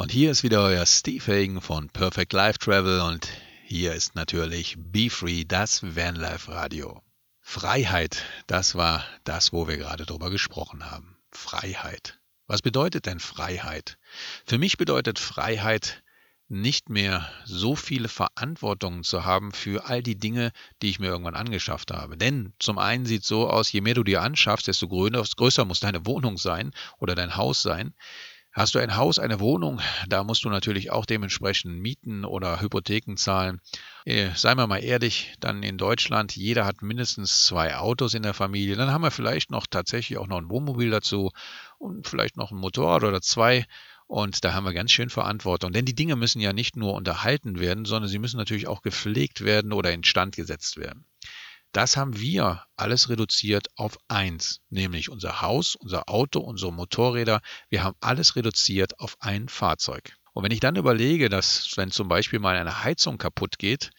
Und hier ist wieder euer Steve Hagen von Perfect Life Travel und hier ist natürlich Be Free, das Vanlife Radio. Freiheit, das war das, wo wir gerade drüber gesprochen haben. Freiheit. Was bedeutet denn Freiheit? Für mich bedeutet Freiheit, nicht mehr so viele Verantwortungen zu haben für all die Dinge, die ich mir irgendwann angeschafft habe. Denn zum einen sieht es so aus, je mehr du dir anschaffst, desto größer muss deine Wohnung sein oder dein Haus sein. Hast du ein Haus, eine Wohnung, da musst du natürlich auch dementsprechend Mieten oder Hypotheken zahlen. Äh, seien wir mal ehrlich, dann in Deutschland, jeder hat mindestens zwei Autos in der Familie. Dann haben wir vielleicht noch tatsächlich auch noch ein Wohnmobil dazu und vielleicht noch ein Motorrad oder zwei. Und da haben wir ganz schön Verantwortung. Denn die Dinge müssen ja nicht nur unterhalten werden, sondern sie müssen natürlich auch gepflegt werden oder instand gesetzt werden. Das haben wir alles reduziert auf eins, nämlich unser Haus, unser Auto, unsere Motorräder. Wir haben alles reduziert auf ein Fahrzeug. Und wenn ich dann überlege, dass wenn zum Beispiel mal eine Heizung kaputt geht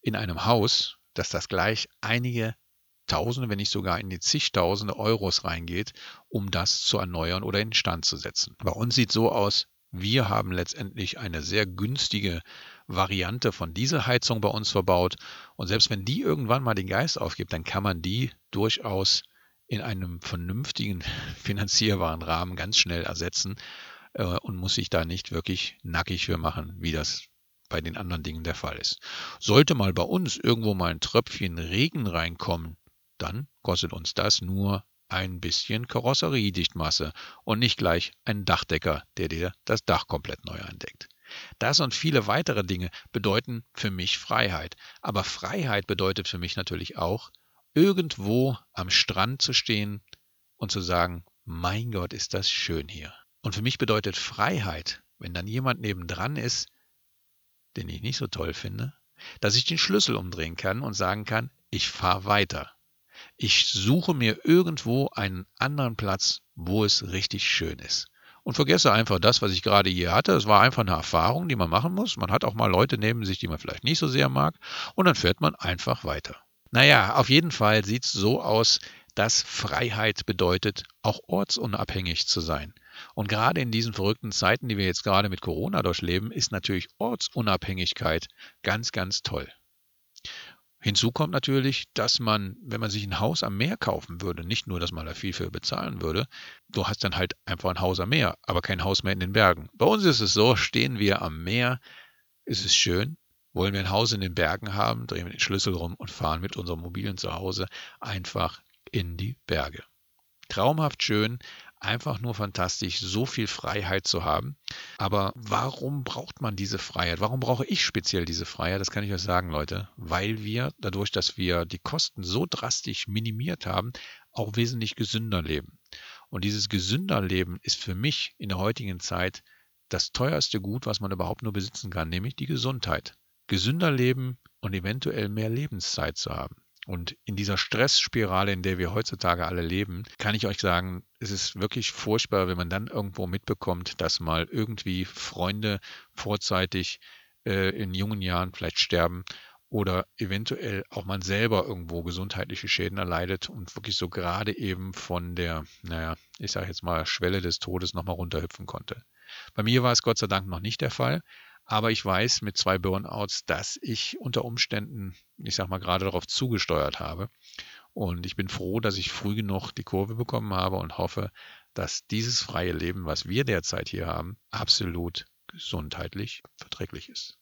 in einem Haus, dass das gleich einige Tausende, wenn nicht sogar in die zigtausende Euros reingeht, um das zu erneuern oder instand zu setzen. Bei uns sieht so aus, wir haben letztendlich eine sehr günstige Variante von dieser Heizung bei uns verbaut. Und selbst wenn die irgendwann mal den Geist aufgibt, dann kann man die durchaus in einem vernünftigen finanzierbaren Rahmen ganz schnell ersetzen äh, und muss sich da nicht wirklich nackig für machen, wie das bei den anderen Dingen der Fall ist. Sollte mal bei uns irgendwo mal ein Tröpfchen Regen reinkommen, dann kostet uns das nur ein bisschen Karosseriedichtmasse und nicht gleich ein Dachdecker, der dir das Dach komplett neu eindeckt. Das und viele weitere Dinge bedeuten für mich Freiheit. Aber Freiheit bedeutet für mich natürlich auch, irgendwo am Strand zu stehen und zu sagen, mein Gott, ist das schön hier. Und für mich bedeutet Freiheit, wenn dann jemand nebendran ist, den ich nicht so toll finde, dass ich den Schlüssel umdrehen kann und sagen kann, ich fahre weiter. Ich suche mir irgendwo einen anderen Platz, wo es richtig schön ist. Und vergesse einfach das, was ich gerade hier hatte. Es war einfach eine Erfahrung, die man machen muss. Man hat auch mal Leute neben sich, die man vielleicht nicht so sehr mag. Und dann fährt man einfach weiter. Naja, auf jeden Fall sieht es so aus, dass Freiheit bedeutet, auch ortsunabhängig zu sein. Und gerade in diesen verrückten Zeiten, die wir jetzt gerade mit Corona durchleben, ist natürlich Ortsunabhängigkeit ganz, ganz toll. Hinzu kommt natürlich, dass man, wenn man sich ein Haus am Meer kaufen würde, nicht nur, dass man da viel für bezahlen würde, du hast dann halt einfach ein Haus am Meer, aber kein Haus mehr in den Bergen. Bei uns ist es so, stehen wir am Meer, ist es schön, wollen wir ein Haus in den Bergen haben, drehen wir den Schlüssel rum und fahren mit unserem mobilen Zuhause einfach in die Berge. Traumhaft schön, einfach nur fantastisch, so viel Freiheit zu haben. Aber warum braucht man diese Freiheit? Warum brauche ich speziell diese Freiheit? Das kann ich euch sagen, Leute. Weil wir dadurch, dass wir die Kosten so drastisch minimiert haben, auch wesentlich gesünder leben. Und dieses gesünder Leben ist für mich in der heutigen Zeit das teuerste Gut, was man überhaupt nur besitzen kann, nämlich die Gesundheit. Gesünder leben und eventuell mehr Lebenszeit zu haben. Und in dieser Stressspirale, in der wir heutzutage alle leben, kann ich euch sagen, es ist wirklich furchtbar, wenn man dann irgendwo mitbekommt, dass mal irgendwie Freunde vorzeitig äh, in jungen Jahren vielleicht sterben oder eventuell auch man selber irgendwo gesundheitliche Schäden erleidet und wirklich so gerade eben von der, naja, ich sage jetzt mal, Schwelle des Todes nochmal runterhüpfen konnte. Bei mir war es Gott sei Dank noch nicht der Fall, aber ich weiß mit zwei Burnouts, dass ich unter Umständen, ich sag mal, gerade darauf zugesteuert habe. Und ich bin froh, dass ich früh genug die Kurve bekommen habe und hoffe, dass dieses freie Leben, was wir derzeit hier haben, absolut gesundheitlich verträglich ist.